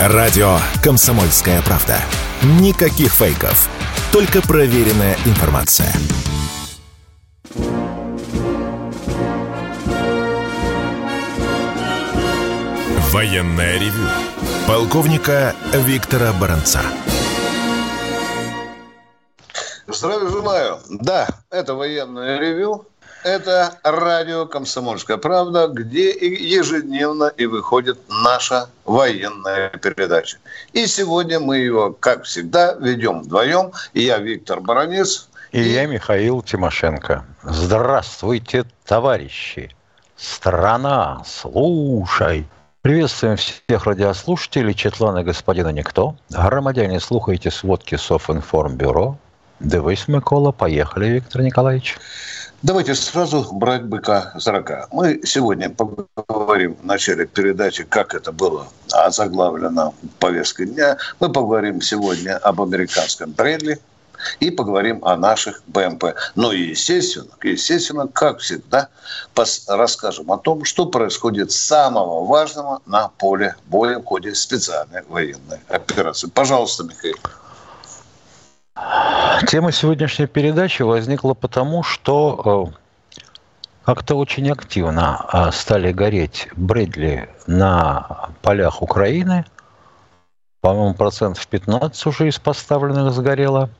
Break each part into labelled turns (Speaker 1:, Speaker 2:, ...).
Speaker 1: Радио «Комсомольская правда». Никаких фейков. Только проверенная информация. Военная ревю. Полковника Виктора Баранца.
Speaker 2: Здравия желаю. Да, это военное ревю. Это радио «Комсомольская правда», где ежедневно и выходит наша военная передача. И сегодня мы ее, как всегда, ведем вдвоем. Я Виктор Баранец.
Speaker 3: И, и я Михаил Тимошенко. Здравствуйте, товарищи. Страна, слушай. Приветствуем всех радиослушателей, Четлана господина Никто. Громадяне, слухайте сводки Софинформбюро. Дивись, Микола. Поехали, Виктор Николаевич.
Speaker 2: Давайте сразу брать быка за рога. Мы сегодня поговорим в начале передачи, как это было озаглавлено повесткой дня. Мы поговорим сегодня об американском Брэдли и поговорим о наших БМП. Ну и, естественно, естественно, как всегда, расскажем о том, что происходит самого важного на поле боя в ходе специальной военной операции. Пожалуйста, Михаил.
Speaker 3: Тема сегодняшней передачи возникла потому, что э, как-то очень активно э, стали гореть Брэдли на полях Украины. По-моему, процентов 15 уже из поставленных сгорело.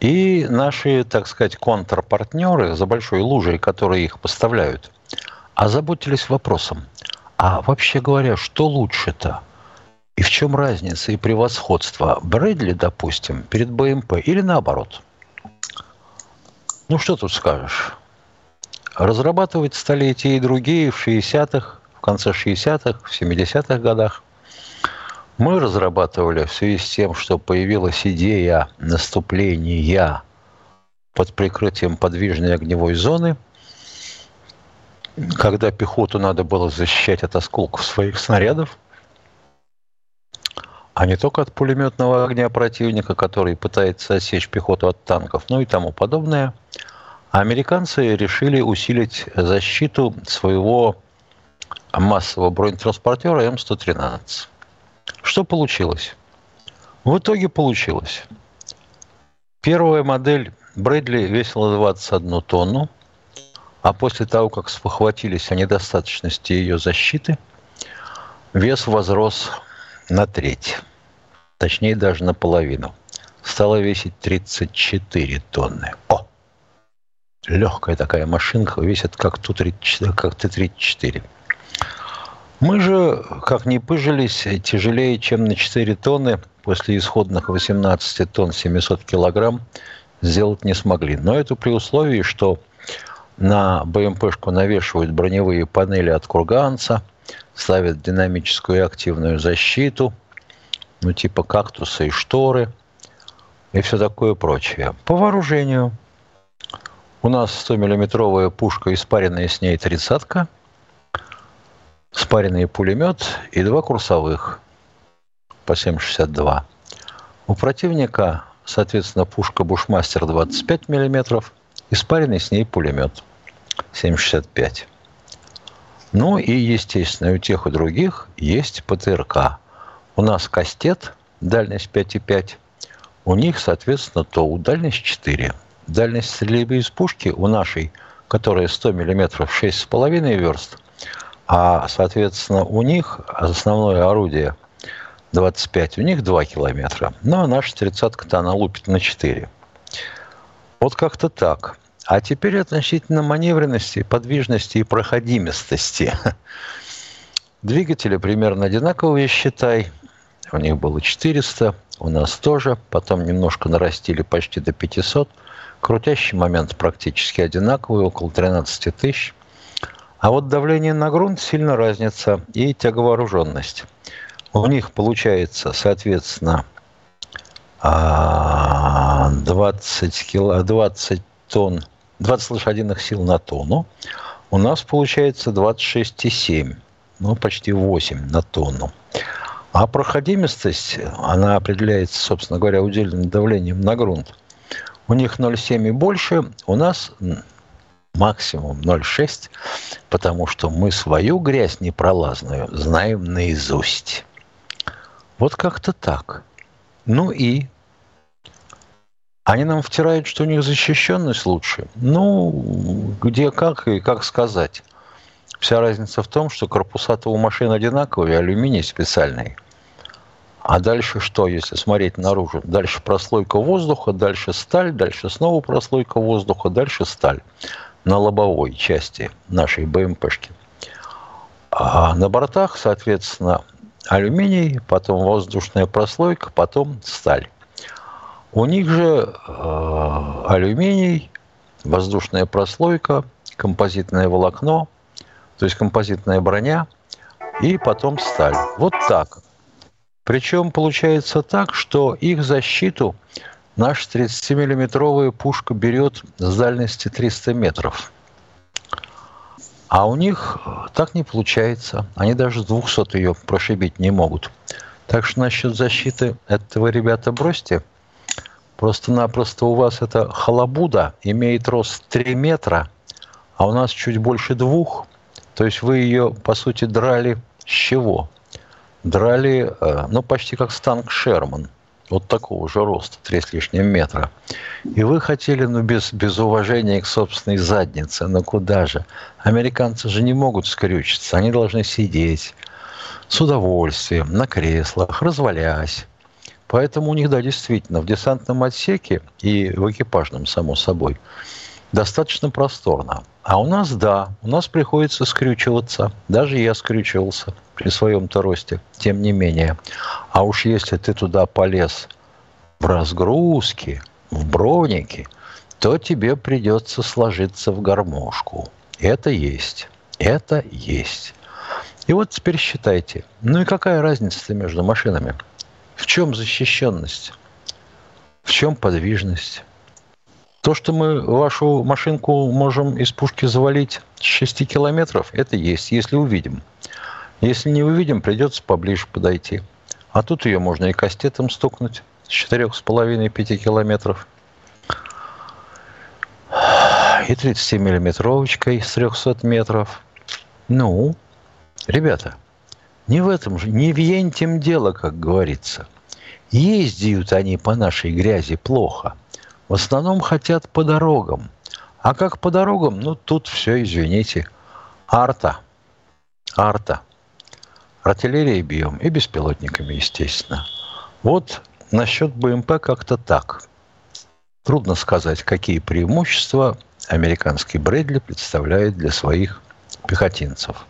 Speaker 3: И наши, так сказать, контрпартнеры за большой лужей, которые их поставляют, озаботились вопросом, а вообще говоря, что лучше-то – и в чем разница и превосходство Брэдли, допустим, перед БМП или наоборот? Ну, что тут скажешь? Разрабатывать стали и те, и другие в 60-х, в конце 60-х, в 70-х годах. Мы разрабатывали в связи с тем, что появилась идея наступления под прикрытием подвижной огневой зоны, когда пехоту надо было защищать от осколков своих снарядов – а не только от пулеметного огня противника, который пытается отсечь пехоту от танков, ну и тому подобное. Американцы решили усилить защиту своего массового бронетранспортера М113. Что получилось? В итоге получилось. Первая модель Брэдли весила 21 тонну, а после того, как спохватились о недостаточности ее защиты, вес возрос на треть, точнее даже наполовину. Стала весить 34 тонны. О! Легкая такая машинка, весит как Ту-34, как Т-34. Мы же, как не пыжились, тяжелее, чем на 4 тонны, после исходных 18 тонн 700 килограмм, сделать не смогли. Но это при условии, что на БМПшку навешивают броневые панели от Курганца, ставят динамическую и активную защиту, ну типа кактусы и шторы и все такое прочее. По вооружению у нас 100-миллиметровая пушка, испаренная с ней тридцатка, спаренный пулемет и два курсовых по 7,62. У противника, соответственно, пушка Бушмастер 25 миллиметров, испаренный с ней пулемет 7,65. Ну и, естественно, у тех и других есть ПТРК. У нас кастет, дальность 5,5. У них, соответственно, ТОУ, дальность 4. Дальность стрельбы из пушки у нашей, которая 100 мм, 6,5 верст. А, соответственно, у них основное орудие 25, у них 2 километра. Ну, а наша 30-ка-то она лупит на 4. Вот как-то так. А теперь относительно маневренности, подвижности и проходимостности. Двигатели примерно одинаковые, считай. У них было 400, у нас тоже. Потом немножко нарастили почти до 500. Крутящий момент практически одинаковый, около 13 тысяч. А вот давление на грунт сильно разница и тяговооруженность. У них получается, соответственно, 20, кило, 20 тонн 20 лошадиных сил на тонну. У нас получается 26,7, ну, почти 8 на тонну. А проходимость, она определяется, собственно говоря, удельным давлением на грунт. У них 0,7 и больше, у нас максимум 0,6, потому что мы свою грязь непролазную знаем наизусть. Вот как-то так. Ну и они нам втирают, что у них защищенность лучше. Ну, где как и как сказать. Вся разница в том, что корпуса-то у машин одинаковые, алюминий специальный. А дальше что, если смотреть наружу? Дальше прослойка воздуха, дальше сталь, дальше снова прослойка воздуха, дальше сталь на лобовой части нашей БМПшки. А на бортах, соответственно, алюминий, потом воздушная прослойка, потом сталь. У них же э, алюминий, воздушная прослойка, композитное волокно, то есть композитная броня, и потом сталь. Вот так. Причем получается так, что их защиту наша 30-миллиметровая пушка берет с дальности 300 метров. А у них так не получается. Они даже с 200 ее прошибить не могут. Так что насчет защиты этого, ребята, бросьте. Просто-напросто у вас эта халабуда имеет рост 3 метра, а у нас чуть больше двух. То есть вы ее, по сути, драли с чего? Драли, э, ну, почти как станк Шерман. Вот такого же роста, 3 с лишним метра. И вы хотели, ну, без, без уважения к собственной заднице, ну куда же? Американцы же не могут скрючиться, они должны сидеть с удовольствием, на креслах, развалясь. Поэтому у них, да, действительно, в десантном отсеке и в экипажном, само собой, достаточно просторно. А у нас, да, у нас приходится скрючиваться. Даже я скрючивался при своем-то росте, тем не менее. А уж если ты туда полез в разгрузке, в бронике, то тебе придется сложиться в гармошку. Это есть. Это есть. И вот теперь считайте. Ну и какая разница между машинами? В чем защищенность? В чем подвижность? То, что мы вашу машинку можем из пушки завалить с 6 километров, это есть, если увидим. Если не увидим, придется поближе подойти. А тут ее можно и кастетом стукнуть с 4,5-5 километров. И 30-миллиметровочкой с 300 метров. Ну, ребята, не в этом же, не в ентем дело, как говорится. Ездят они по нашей грязи плохо. В основном хотят по дорогам. А как по дорогам? Ну, тут все, извините. Арта. Арта. Артиллерией бьем и беспилотниками, естественно. Вот насчет БМП как-то так. Трудно сказать, какие преимущества американский Брэдли представляет для своих пехотинцев.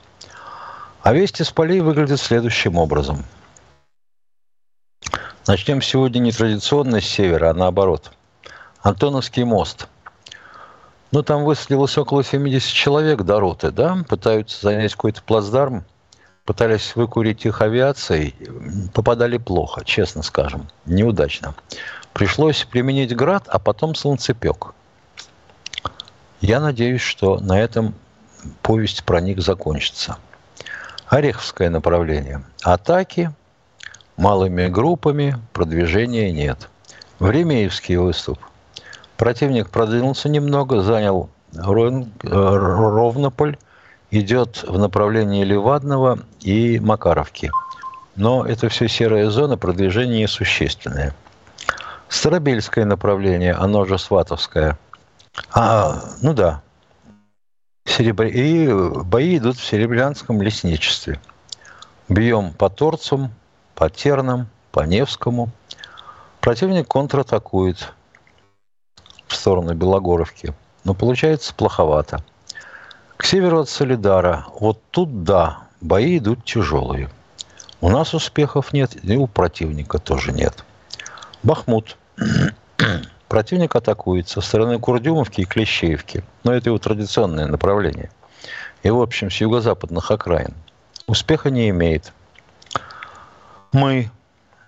Speaker 3: А вести с полей выглядят следующим образом. Начнем сегодня не традиционно с севера, а наоборот. Антоновский мост. Ну, там высадилось около 70 человек до роты, да? Пытаются занять какой-то плацдарм. Пытались выкурить их авиацией. Попадали плохо, честно скажем. Неудачно. Пришлось применить град, а потом солнцепек. Я надеюсь, что на этом повесть про них закончится. Ореховское направление. Атаки малыми группами, продвижения нет. Времеевский выступ. Противник продвинулся немного, занял Ровнополь, идет в направлении Левадного и Макаровки. Но это все серая зона, продвижение несущественное. Старобельское направление, оно же Сватовское. А, ну да, Серебр... И бои идут в Серебрянском лесничестве. Бьем по Торцам, по Тернам, по Невскому. Противник контратакует в сторону Белогоровки. Но получается плоховато. К северу от Солидара, вот тут да, бои идут тяжелые. У нас успехов нет, и у противника тоже нет. Бахмут. Противник атакует со стороны Курдюмовки и Клещеевки. Но это его традиционное направление. И, в общем, с юго-западных окраин. Успеха не имеет. Мы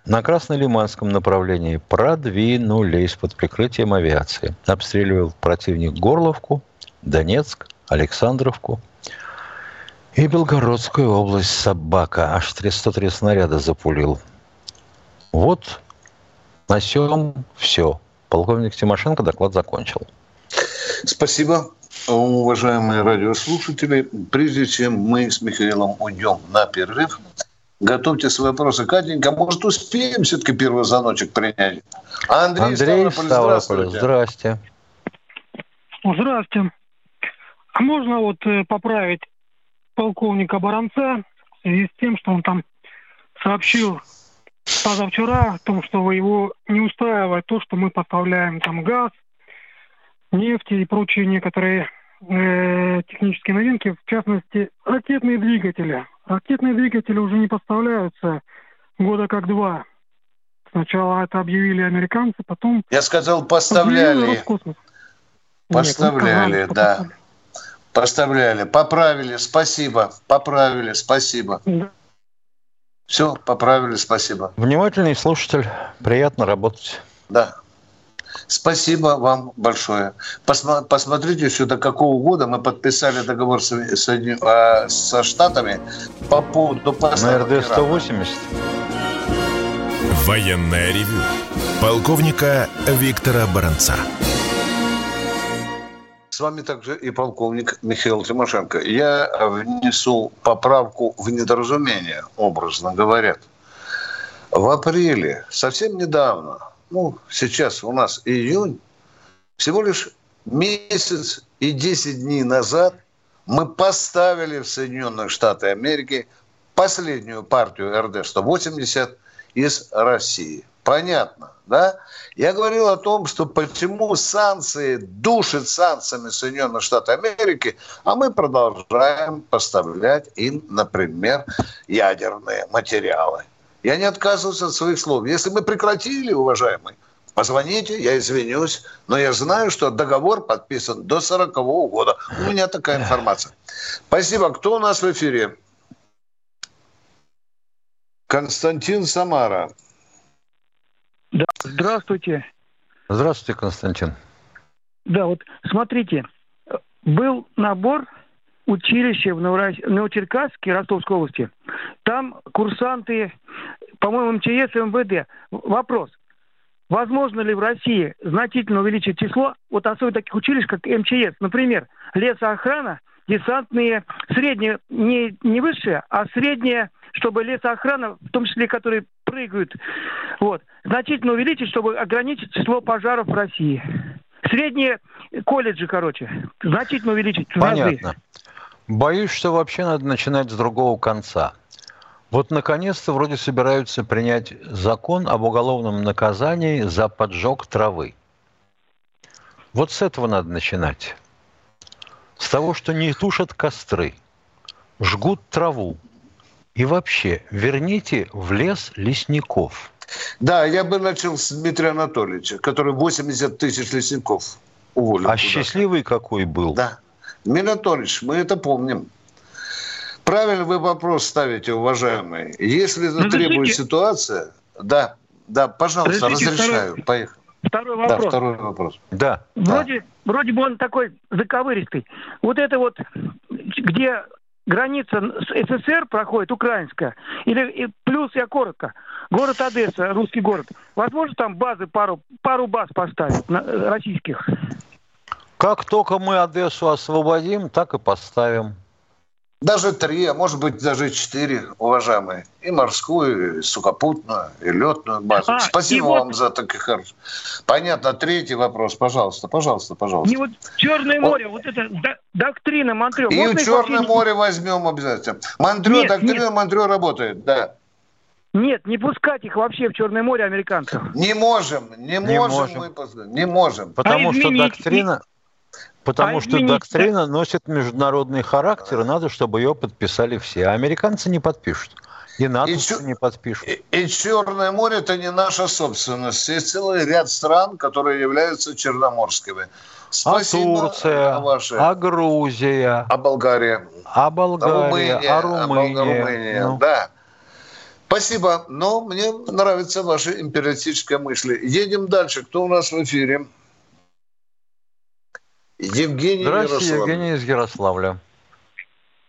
Speaker 3: на Краснолиманском направлении продвинулись под прикрытием авиации. Обстреливал противник Горловку, Донецк, Александровку и Белгородскую область собака. Аж 103 снаряда запулил. Вот на всем все. Полковник Тимошенко доклад закончил.
Speaker 2: Спасибо, уважаемые радиослушатели. Прежде чем мы с Михаилом уйдем на перерыв, Готовьте свои вопросы. Катенька, может, успеем все-таки первый звоночек принять?
Speaker 3: А Андрей, Андрей Ставрополь, Ставрополь здрасте.
Speaker 4: Здрасте. А можно вот э, поправить полковника Баранца в связи с тем, что он там сообщил позавчера о том, что его не устраивает то, что мы поставляем там газ, нефть и прочие некоторые э, технические новинки, в частности, ракетные двигатели. Ракетные двигатели уже не поставляются года как два. Сначала это объявили американцы, потом...
Speaker 2: Я сказал, поставляли. Поставляли, Нет, да. Поставляли. поставляли. Поправили, спасибо. Поправили, спасибо. Да. Все, поправили, спасибо.
Speaker 3: Внимательный слушатель, приятно работать.
Speaker 2: Да. Спасибо вам большое. Посмотрите еще до какого года мы подписали договор с, с, а, со Штатами по поводу
Speaker 3: поставок На РД-180.
Speaker 1: Военная ревю. Полковника Виктора Баранца.
Speaker 2: С вами также и полковник Михаил Тимошенко. Я внесу поправку в недоразумение, образно говоря. В апреле, совсем недавно, ну, сейчас у нас июнь, всего лишь месяц и 10 дней назад мы поставили в Соединенные Штаты Америки последнюю партию РД-180 из России. Понятно, да? Я говорил о том, что почему санкции душат санкциями Соединенных Штатов Америки, а мы продолжаем поставлять им, например, ядерные материалы. Я не отказываюсь от своих слов. Если мы прекратили, уважаемые, позвоните, я извинюсь, но я знаю, что договор подписан до 40 -го года. У меня такая информация. Спасибо. Кто у нас в эфире? Константин Самара.
Speaker 5: Здравствуйте.
Speaker 3: Здравствуйте, Константин.
Speaker 5: Да, вот смотрите, был набор училище в Новочеркасске, Ростовской области. Там курсанты, по-моему, МЧС и МВД. Вопрос. Возможно ли в России значительно увеличить число, вот особенно таких училищ, как МЧС, например, лесоохрана, десантные, средние, не, не высшие, а средние, чтобы лесоохрана, в том числе, которые прыгают, вот, значительно увеличить, чтобы ограничить число пожаров в России. Средние колледжи, короче, значительно увеличить.
Speaker 3: Понятно. Боюсь, что вообще надо начинать с другого конца. Вот наконец-то вроде собираются принять закон об уголовном наказании за поджог травы. Вот с этого надо начинать. С того, что не тушат костры, жгут траву. И вообще, верните в лес лесников.
Speaker 2: Да, я бы начал с Дмитрия Анатольевича, который 80 тысяч лесников уволил.
Speaker 3: А счастливый какой был.
Speaker 2: Да. Дмитрий Анатольевич, мы это помним. Правильно вы вопрос ставите, уважаемый. Если это требует ситуация, да, да, пожалуйста, разрешаю. Второй, Поехали.
Speaker 5: Второй вопрос.
Speaker 2: Да, второй вопрос.
Speaker 3: Да.
Speaker 5: Вроде, да. вроде бы он такой заковыристый. Вот это вот, где граница с СССР проходит, украинская, или плюс я коротко, город Одесса, русский город. Возможно, там базы, пару, пару баз поставить, на, российских?
Speaker 3: Как только мы Одессу освободим, так и поставим.
Speaker 2: Даже три, а может быть даже четыре, уважаемые. И морскую, и сухопутную, и летную базу. А, Спасибо вам вот... за таких хороших. Понятно. Третий вопрос, пожалуйста, пожалуйста, пожалуйста.
Speaker 5: И вот Черное море, вот, вот это доктрина Монтрё.
Speaker 2: И Можно Черное море возьмем обязательно. Монтрё, нет, доктрина нет. Монтрё работает, да.
Speaker 5: Нет, не пускать их вообще в Черное море американцев.
Speaker 2: Не можем, не, не можем, можем мы, не можем.
Speaker 3: Потому а что доктрина, Потому а что доктрина носит международный характер, и надо, чтобы ее подписали все. А американцы не подпишут. И НАТО и чер... не подпишут.
Speaker 2: И, и Черное море – это не наша собственность. Есть целый ряд стран, которые являются черноморскими.
Speaker 3: Спасибо а Турция, ваши... а Грузия,
Speaker 2: а Болгария,
Speaker 3: а Болгария, Румыния, а Румыния. А
Speaker 2: Румыния ну. Да. Спасибо. Но мне нравится ваша империалистическая мысль. Едем дальше. Кто у нас в эфире?
Speaker 3: Евгений Здравствуйте, Ярослав. Евгений из Ярославля.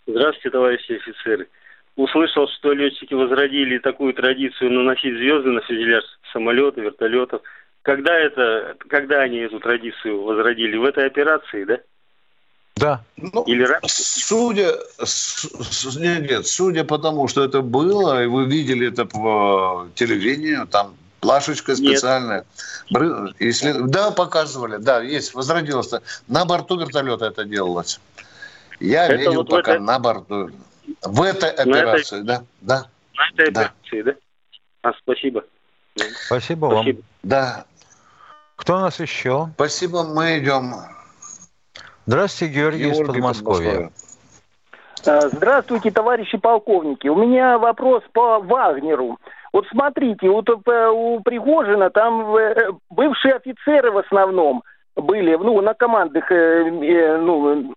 Speaker 6: Здравствуйте, товарищи офицеры. Услышал, что летчики возродили такую традицию наносить звезды на фюзеляж самолета, вертолетов. Когда это, когда они эту традицию возродили? В этой операции, да?
Speaker 3: Да.
Speaker 2: Ну, Или судя, с, нет, нет, судя по тому, что это было, и вы видели это по телевидению, там плашечка специальная. Нет. Если, да, показывали, да, есть, возродилось. На борту вертолета это делалось. Я это видел вот пока это... на борту. В этой операции, этой... да, да.
Speaker 6: На этой да. операции, да? А, спасибо.
Speaker 3: Спасибо, спасибо вам.
Speaker 2: Да.
Speaker 3: Кто у нас еще?
Speaker 2: Спасибо, мы идем.
Speaker 3: Здравствуйте, Георгий, Георгий из Подмосковья.
Speaker 7: А, здравствуйте, товарищи полковники. У меня вопрос по Вагнеру. Вот смотрите, вот э, у Пригожина там э, бывшие офицеры в основном были, ну, на командных э, ну,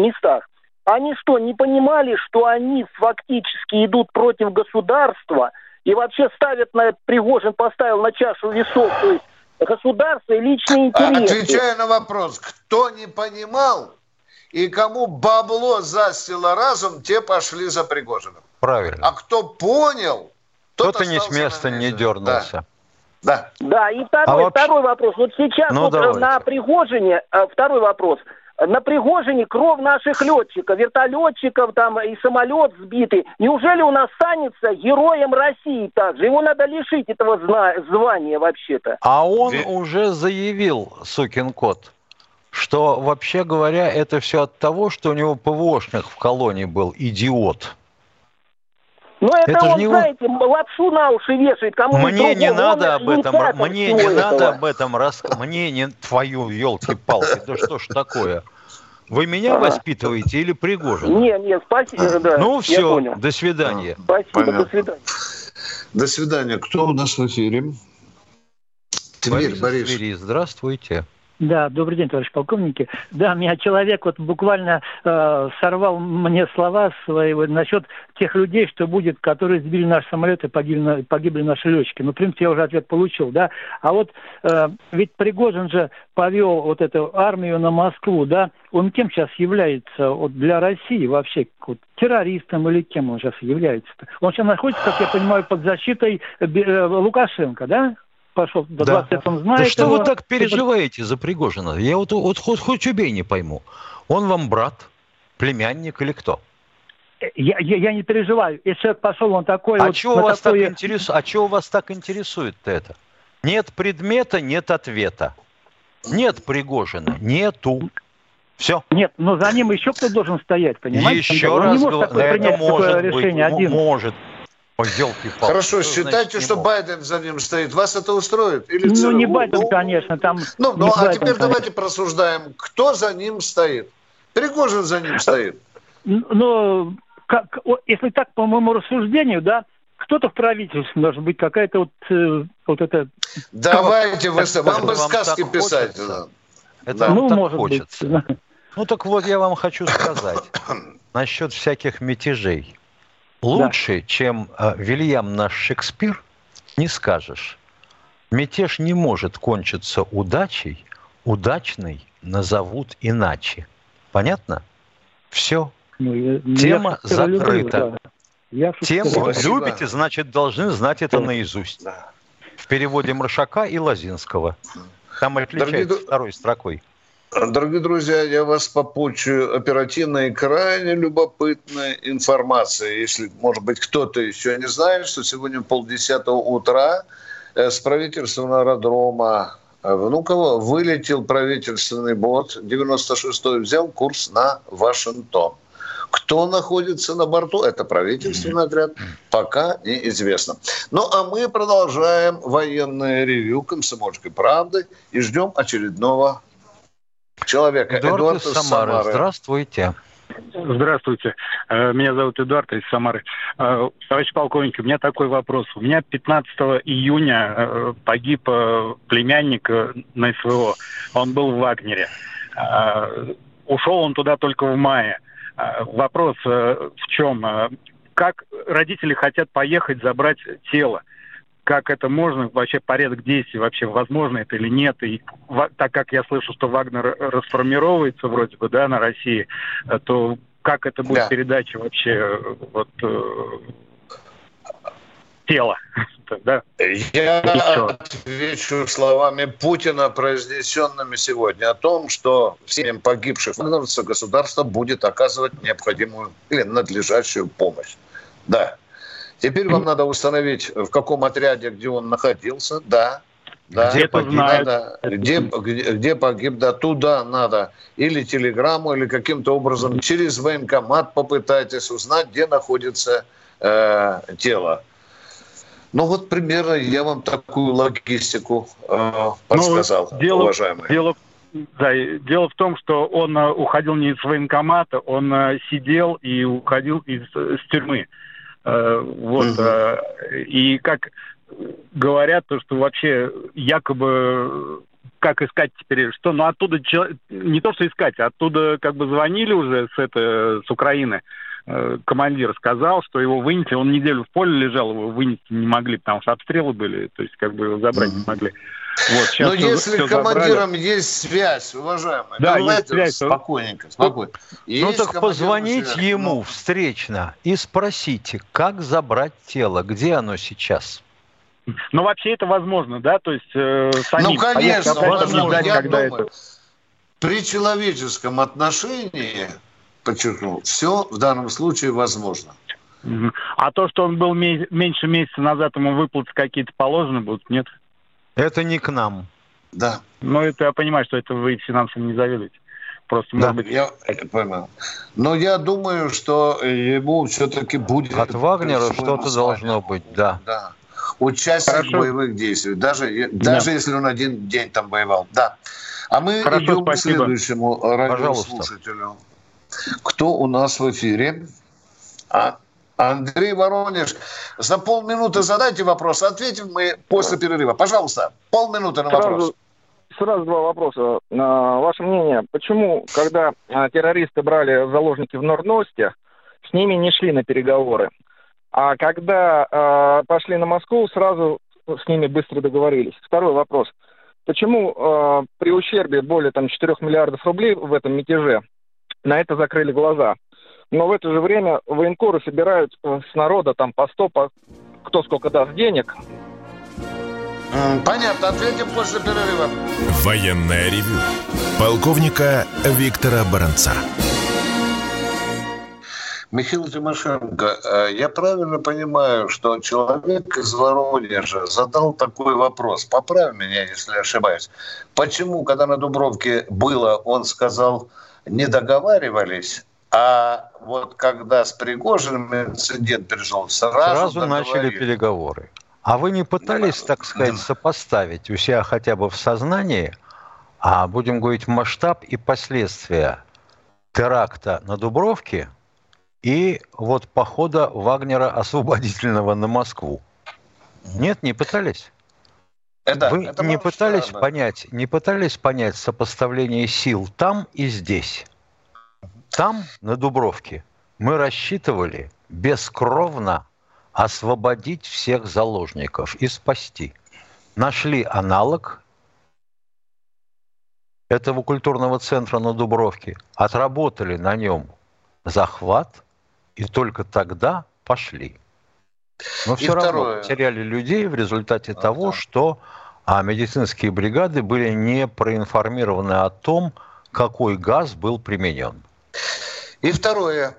Speaker 7: местах. Они что, не понимали, что они фактически идут против государства и вообще ставят на Пригожин поставил на чашу весов, то есть государство и личные а, интересы.
Speaker 2: Отвечая на вопрос, кто не понимал и кому бабло застило разум, те пошли за Пригожиным.
Speaker 3: Правильно.
Speaker 2: А кто понял,
Speaker 3: кто-то не с места не дернулся.
Speaker 2: Да.
Speaker 7: Да. Да, и второй, а вообще... второй вопрос. Вот сейчас ну, вот на Пригожине, э, второй вопрос – на Пригожине кровь наших летчиков, вертолетчиков там и самолет сбитый. Неужели он останется героем России также? Его надо лишить этого звания вообще-то.
Speaker 3: А он Ве... уже заявил, сукин кот, что вообще говоря, это все от того, что у него ПВОшник в колонии был идиот.
Speaker 7: Ну это, это он, не знаете, лапшу на уши вешает кому
Speaker 3: Мне не надо об этом, мне не этого. надо об этом рас... Мне не твою елки-палки, да что ж такое? Вы меня а. воспитываете или Пригожин?
Speaker 7: Не, не, спасибо, да.
Speaker 3: Ну все, до свидания.
Speaker 7: Спасибо, Понятно. до свидания.
Speaker 2: До свидания. Кто у нас в эфире?
Speaker 3: Тверь, Борис. Борис. Твери. Здравствуйте.
Speaker 8: Да, добрый день, товарищ полковники. Да, меня человек вот буквально э, сорвал мне слова свои вот, насчет тех людей, что будет, которые сбили наш самолет и погибли, погибли наши летчики. Ну, в принципе, я уже ответ получил, да. А вот э, ведь Пригожин же повел вот эту армию на Москву, да. Он кем сейчас является вот, для России вообще? Вот, террористом или кем он сейчас является? -то? Он сейчас находится, как я понимаю, под защитой э, Лукашенко, да? Пошел до да. 20 он знает. Да
Speaker 3: что его. вы так переживаете за Пригожина? Я вот, вот хоть, хоть убей не пойму. Он вам брат, племянник или кто?
Speaker 8: Я, я, я не переживаю. Если человек пошел, он такой...
Speaker 3: А вот, чего вас такое... так интерес... А чего вас так интересует-то это? Нет предмета, нет ответа. Нет Пригожина, нету. Все.
Speaker 8: Нет, но за ним еще кто должен стоять, понимаете?
Speaker 3: Еще он раз, не может такое это может быть, решение один. может
Speaker 2: Ой, елки -палки. Хорошо, что считайте, значит, что Байден за ним стоит. Вас это устроит? Или
Speaker 8: ну, не Байден, ну, конечно. Там
Speaker 2: ну, ну а Байден, теперь конечно. давайте просуждаем, кто за ним стоит. Пригожин за ним стоит.
Speaker 8: Ну, как, если так, по моему рассуждению, да, кто-то в правительстве должен быть, какая-то вот, э, вот это...
Speaker 2: Давайте, вы, вам бы сказки писать.
Speaker 3: Это да. ну, так может хочется. Быть. Ну, так вот я вам хочу сказать насчет всяких мятежей. Лучше, да. чем э, Вильям наш Шекспир, не скажешь. Мятеж не может кончиться удачей, удачный назовут иначе. Понятно? Все. Ну, я, Тема я закрыта. Люблю, да. Я Тему любите, значит, должны знать это наизусть. Да. В переводе Маршака и Лазинского. Там отличается Дорогие... второй строкой.
Speaker 2: Дорогие друзья, я вас попучу оперативной и крайне любопытной информацией. Если, может быть, кто-то еще не знает, что сегодня полдесятого утра э, с правительственного аэродрома э, Внуково вылетел правительственный бот 96-й, взял курс на Вашингтон. Кто находится на борту, это правительственный отряд, пока неизвестно. Ну, а мы продолжаем военное ревю «Комсомольской правды» и ждем очередного человека.
Speaker 3: Эдуард, Эдуард из Самары. Самары. Здравствуйте.
Speaker 9: Здравствуйте. Э, меня зовут Эдуард из Самары. Э, товарищ полковник, у меня такой вопрос. У меня 15 июня э, погиб племянник на СВО. Он был в Вагнере. Ушел он туда только в мае. Вопрос в чем? Как родители хотят поехать забрать тело? Как это можно, вообще порядок действий, вообще возможно это или нет. И так как я слышу, что Вагнер расформировывается вроде бы, да, на России, э, то как это будет да. передача вообще вот... Э, тело.
Speaker 2: Да? Я отвечу словами Путина, произнесенными сегодня, о том, что всем погибших вагнеровцев государство будет оказывать необходимую или надлежащую помощь. Да. Теперь вам надо установить, в каком отряде, где он находился. Да, да, где погиб, надо, где, где, где погиб, да, туда надо или телеграмму, или каким-то образом через военкомат попытайтесь узнать, где находится э, тело. Ну вот примерно я вам такую логистику э, подсказал,
Speaker 9: ну, дело, уважаемые. Дело, да, дело в том, что он э, уходил не из военкомата, он э, сидел и уходил из, из тюрьмы. Э, вот. Угу. И как говорят, то, что вообще якобы как искать теперь, что, ну оттуда не то что искать, оттуда как бы звонили уже с это с Украины, Э, командир сказал, что его вынесли, он неделю в поле лежал, его вынести не могли, потому что обстрелы были, то есть как бы его забрать не могли.
Speaker 2: Вот, Но все, если все командиром забрали. есть связь, уважаемый,
Speaker 3: да, есть связь, спокойненько, спокойно. Ну так позвонить связь, ему но... встречно и спросите, как забрать тело, где оно сейчас?
Speaker 9: Ну, вообще это возможно, да? То есть э,
Speaker 2: самим Ну, конечно, возможно. Я думаю, это... при человеческом отношении подчеркнул, все в данном случае возможно.
Speaker 9: А то, что он был меньше месяца назад, ему выплаты какие-то положены будут, нет?
Speaker 3: Это не к нам.
Speaker 2: Да.
Speaker 9: Ну, это я понимаю, что это вы финансами не заведуете.
Speaker 2: Просто, да, быть... я понял. Но я думаю, что ему все-таки будет...
Speaker 3: От Вагнера что-то должно быть, да. Да.
Speaker 2: Участие Хорошо. в боевых действиях, даже, даже если он один день там воевал. Да. А мы Хорошо, идем спасибо. к следующему радиослушателю. Пожалуйста. Кто у нас в эфире? А, Андрей Воронеж. За полминуты задайте вопрос, ответим мы после перерыва. Пожалуйста, полминуты на сразу, вопрос.
Speaker 10: Сразу два вопроса. Ваше мнение, почему, когда а, террористы брали заложники в Нордносте, с ними не шли на переговоры? А когда э, пошли на Москву, сразу с ними быстро договорились. Второй вопрос. Почему при ущербе более там, 4 миллиардов рублей в этом мятеже на это закрыли глаза. Но в это же время военкоры собирают э, с народа там по 100, по... кто сколько даст денег.
Speaker 2: Понятно, ответим после перерыва.
Speaker 1: Военная ревю. Полковника Виктора Баранца.
Speaker 2: Михаил Тимошенко, э, я правильно понимаю, что человек из Воронежа задал такой вопрос, поправь меня, если ошибаюсь. Почему, когда на Дубровке было, он сказал, не договаривались, а вот когда с Пригожиным инцидент перешел,
Speaker 3: сразу, сразу начали переговоры. А вы не пытались, так сказать, сопоставить у себя хотя бы в сознании, а будем говорить, масштаб и последствия теракта на Дубровке и вот похода Вагнера освободительного на Москву? Нет, не пытались? Это, Вы это не пытались понять, не пытались понять сопоставление сил там и здесь? Там, на Дубровке, мы рассчитывали бескровно освободить всех заложников и спасти. Нашли аналог этого культурного центра на Дубровке, отработали на нем захват, и только тогда пошли. Но все второе. равно потеряли людей в результате а, того, да. что а медицинские бригады были не проинформированы о том, какой газ был применен.
Speaker 2: И второе.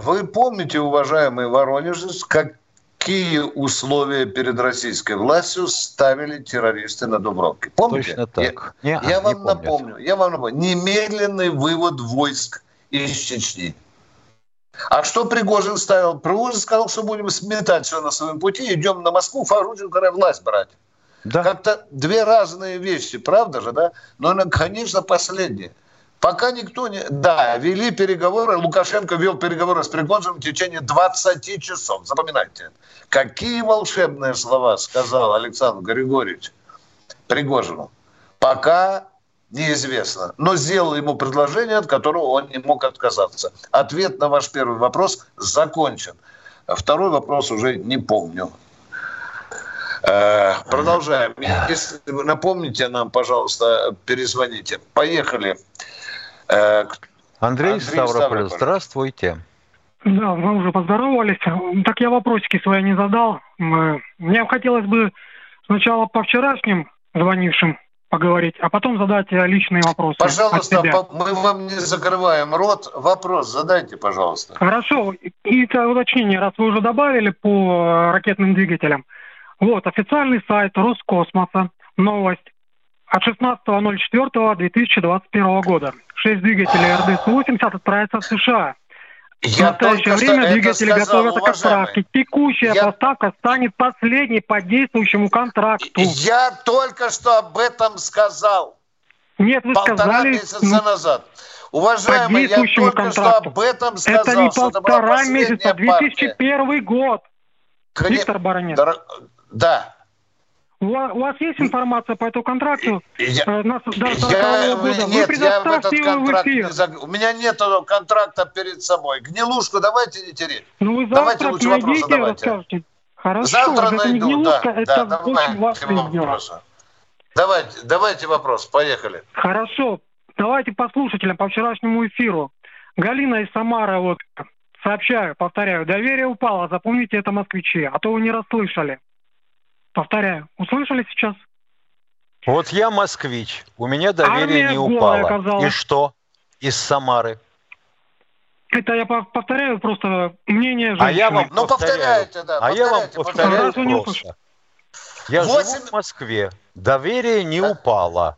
Speaker 2: Вы помните, уважаемые воронежец, какие условия перед российской властью ставили террористы на Дубровке? Помните?
Speaker 3: Точно так.
Speaker 2: Я, не, я вам не напомню. Я вам напомню. Немедленный вывод войск из Чечни. А что Пригожин ставил? Пригожин сказал, что будем сметать все на своем пути, идем на Москву, Фаружин, власть брать. Да. Как-то две разные вещи, правда же, да? Но, конечно, последнее. Пока никто не... Да, вели переговоры, Лукашенко вел переговоры с Пригожиным в течение 20 часов. Запоминайте. Какие волшебные слова сказал Александр Григорьевич Пригожину. Пока неизвестно. Но сделал ему предложение, от которого он не мог отказаться. Ответ на ваш первый вопрос закончен. Второй вопрос уже не помню. Э, продолжаем. Если вы напомните нам, пожалуйста, перезвоните. Поехали.
Speaker 3: Э, Андрей, Андрей Ставрополь, Ставрополь, здравствуйте.
Speaker 4: Да, мы уже поздоровались. Так я вопросики свои не задал. Мне хотелось бы сначала по вчерашним звонившим поговорить, а потом задать личные вопросы.
Speaker 2: Пожалуйста, мы вам не закрываем рот. Вопрос задайте, пожалуйста.
Speaker 4: Хорошо. И это уточнение, раз вы уже добавили по ракетным двигателям. Вот, официальный сайт Роскосмоса, новость от 16.04.2021 года. Шесть двигателей РДС-80 отправятся в США.
Speaker 2: Я
Speaker 4: в настоящее время двигатели сказал, готовятся к отправке. Текущая я... поставка станет последней по действующему контракту.
Speaker 2: Я только что об этом сказал.
Speaker 4: Нет, вы
Speaker 2: полтора
Speaker 4: сказали...
Speaker 2: месяца назад. Уважаемый, я только контракту. что об этом сказал.
Speaker 4: Это не полтора месяца, 2001 партия. год.
Speaker 2: Кон... Виктор Баранец. Да.
Speaker 4: У вас есть информация по этому контракту?
Speaker 2: Я, э, нас, до я, года? Нет, я в этот контракт не заг... У меня нет контракта перед собой. Гнилушку давайте не тереть.
Speaker 4: Ну вы
Speaker 2: давайте лучше вопросы задавайте.
Speaker 4: Расскажете. Хорошо,
Speaker 2: Завтра
Speaker 4: это
Speaker 2: найду,
Speaker 4: не гнилушка,
Speaker 2: да,
Speaker 4: это
Speaker 2: да,
Speaker 4: очень важное дело.
Speaker 2: Давайте, давайте вопрос, поехали.
Speaker 4: Хорошо, давайте по слушателям, по вчерашнему эфиру. Галина из Самары, вот, сообщаю, повторяю, доверие упало, запомните это москвичи, а то вы не расслышали. Повторяю, услышали сейчас?
Speaker 3: Вот я москвич, у меня доверие Армия не упало. И что? Из Самары.
Speaker 4: Это я повторяю просто мнение женщины.
Speaker 3: А я вам
Speaker 2: ну, повторяйте, да.
Speaker 3: А я вам повторяю просто. Я 8... живу в Москве. Доверие не упало.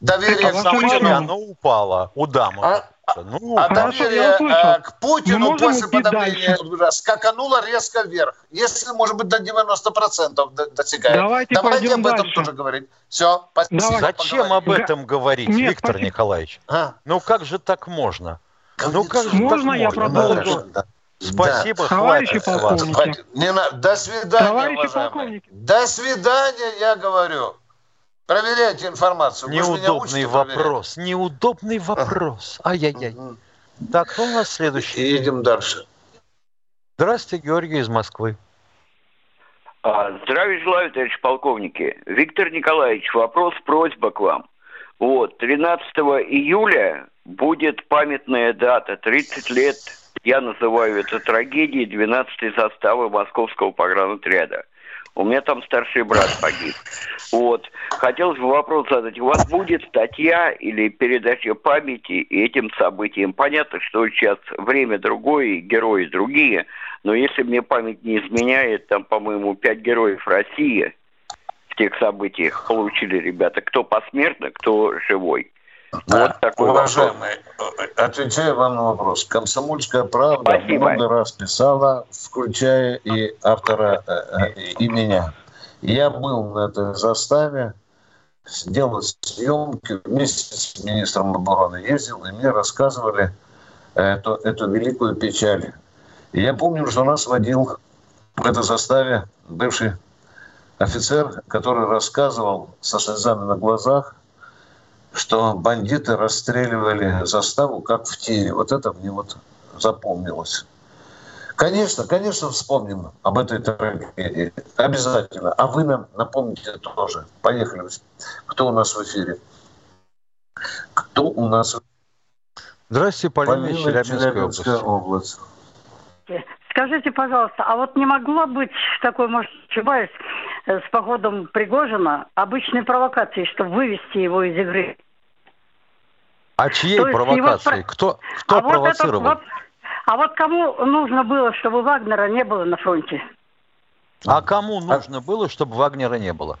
Speaker 2: Доверие
Speaker 3: а в Самаре оно упало у дамы. А?
Speaker 2: Ну, а доверие э, к Путину после подавления дальше. скакануло резко вверх. Если, может быть, до 90% достигает.
Speaker 4: Давайте,
Speaker 2: Давайте об этом
Speaker 4: дальше.
Speaker 2: тоже говорить. Все,
Speaker 3: спасибо. Зачем поговорим. об этом говорить, Нет, Виктор спасибо. Николаевич? А? Ну как же так можно? Ну как же
Speaker 4: можно
Speaker 3: так
Speaker 4: я продолжу?
Speaker 3: Да. Спасибо,
Speaker 4: да. хватит
Speaker 2: Хватит. Не на... До свидания, Товарищи уважаемые. Полковники. До свидания, я говорю. Проверяйте информацию.
Speaker 3: Неудобный вопрос. Неудобный вопрос. Ай-яй-яй. Так, кто у нас следующий?
Speaker 2: Едем дальше.
Speaker 3: Здравствуйте, Георгий из Москвы.
Speaker 11: А, здравия желаю, товарищ полковники. Виктор Николаевич, вопрос, просьба к вам. Вот, 13 июля будет памятная дата, 30 лет, я называю это трагедией 12-й заставы московского погранотряда. У меня там старший брат погиб. Вот. Хотелось бы вопрос задать. У вас будет статья или передача памяти этим событиям? Понятно, что сейчас время другое, герои другие, но если мне память не изменяет, там, по-моему, пять героев России в тех событиях получили ребята. Кто посмертно, кто живой.
Speaker 2: Да, вот такой уважаемый, вопрос. отвечаю вам на вопрос. Комсомольская правда Спасибо. много раз писала, включая и автора, э, и меня. Я был на этой заставе, сделал съемки вместе с министром обороны, ездил, и мне рассказывали эту, эту великую печаль. И я помню, что нас водил в этой заставе бывший офицер, который рассказывал со слезами на глазах что бандиты расстреливали заставу, как в тире. Вот это мне вот запомнилось. Конечно, конечно, вспомним об этой трагедии. Обязательно. А вы нам напомните тоже. Поехали. Кто у нас в эфире? Кто у нас?
Speaker 3: Здравствуйте, Полина, Полина Челябинская, Челябинская область.
Speaker 12: область. Скажите, пожалуйста, а вот не могло быть такой, может, ошибаюсь, Э, с походом Пригожина обычной провокации, чтобы вывести его из игры.
Speaker 3: А чьей провокации? Его... Кто, кто а провоцировал? Вот этот, вот,
Speaker 12: а вот кому нужно было, чтобы Вагнера не было на фронте?
Speaker 3: А кому нужно было, чтобы Вагнера не было?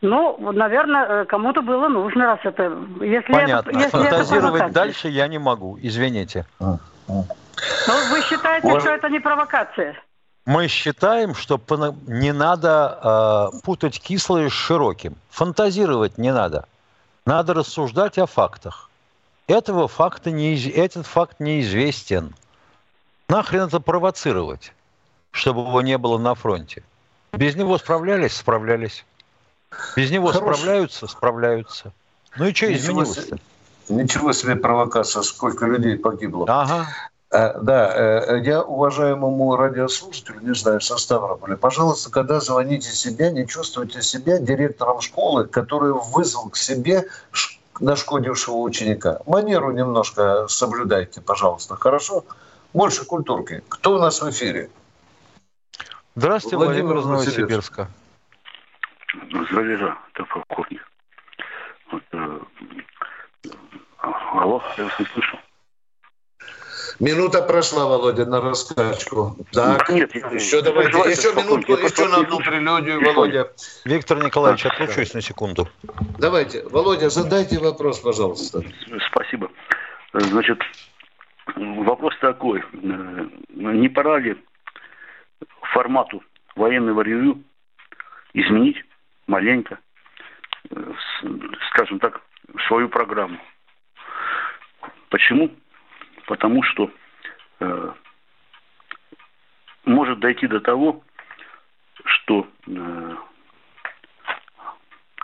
Speaker 12: Ну, наверное, э, кому-то было нужно, раз это... Если
Speaker 3: Понятно.
Speaker 12: Это, если
Speaker 3: Фантазировать это дальше я не могу, извините.
Speaker 12: Ну, вы считаете, Может... что это не провокация?
Speaker 3: мы считаем, что не надо э, путать кислое с широким. Фантазировать не надо. Надо рассуждать о фактах. Этого факта не, этот факт неизвестен. Нахрен это провоцировать, чтобы его не было на фронте. Без него справлялись? Справлялись. Без него Хороший. справляются? Справляются. Ну и что изменилось-то?
Speaker 2: Ничего себе провокация, сколько людей погибло.
Speaker 3: Ага.
Speaker 2: Э, да, э, я уважаемому радиослушателю, не знаю, со Ставрополя, пожалуйста, когда звоните себе, не чувствуйте себя директором школы, который вызвал к себе нашкодившего ученика. Манеру немножко соблюдайте, пожалуйста, хорошо? Больше культурки. Кто у нас в эфире?
Speaker 3: Здравствуйте, Владимир, Владимир из Новосибирска.
Speaker 13: Здравия, полковник. Вот, э, алло, я вас не слышу.
Speaker 2: Минута прошла, Володя, на раскачку. Так, нет, еще давайте, еще минутку, еще на одну прелюдию, Володя.
Speaker 3: Виктор Николаевич, отключусь на секунду.
Speaker 2: Давайте, Володя, задайте вопрос, пожалуйста.
Speaker 13: Спасибо. Значит, вопрос такой. Не пора ли формату военного ревю изменить маленько, скажем так, свою программу? Почему? Потому что э, может дойти до того, что э,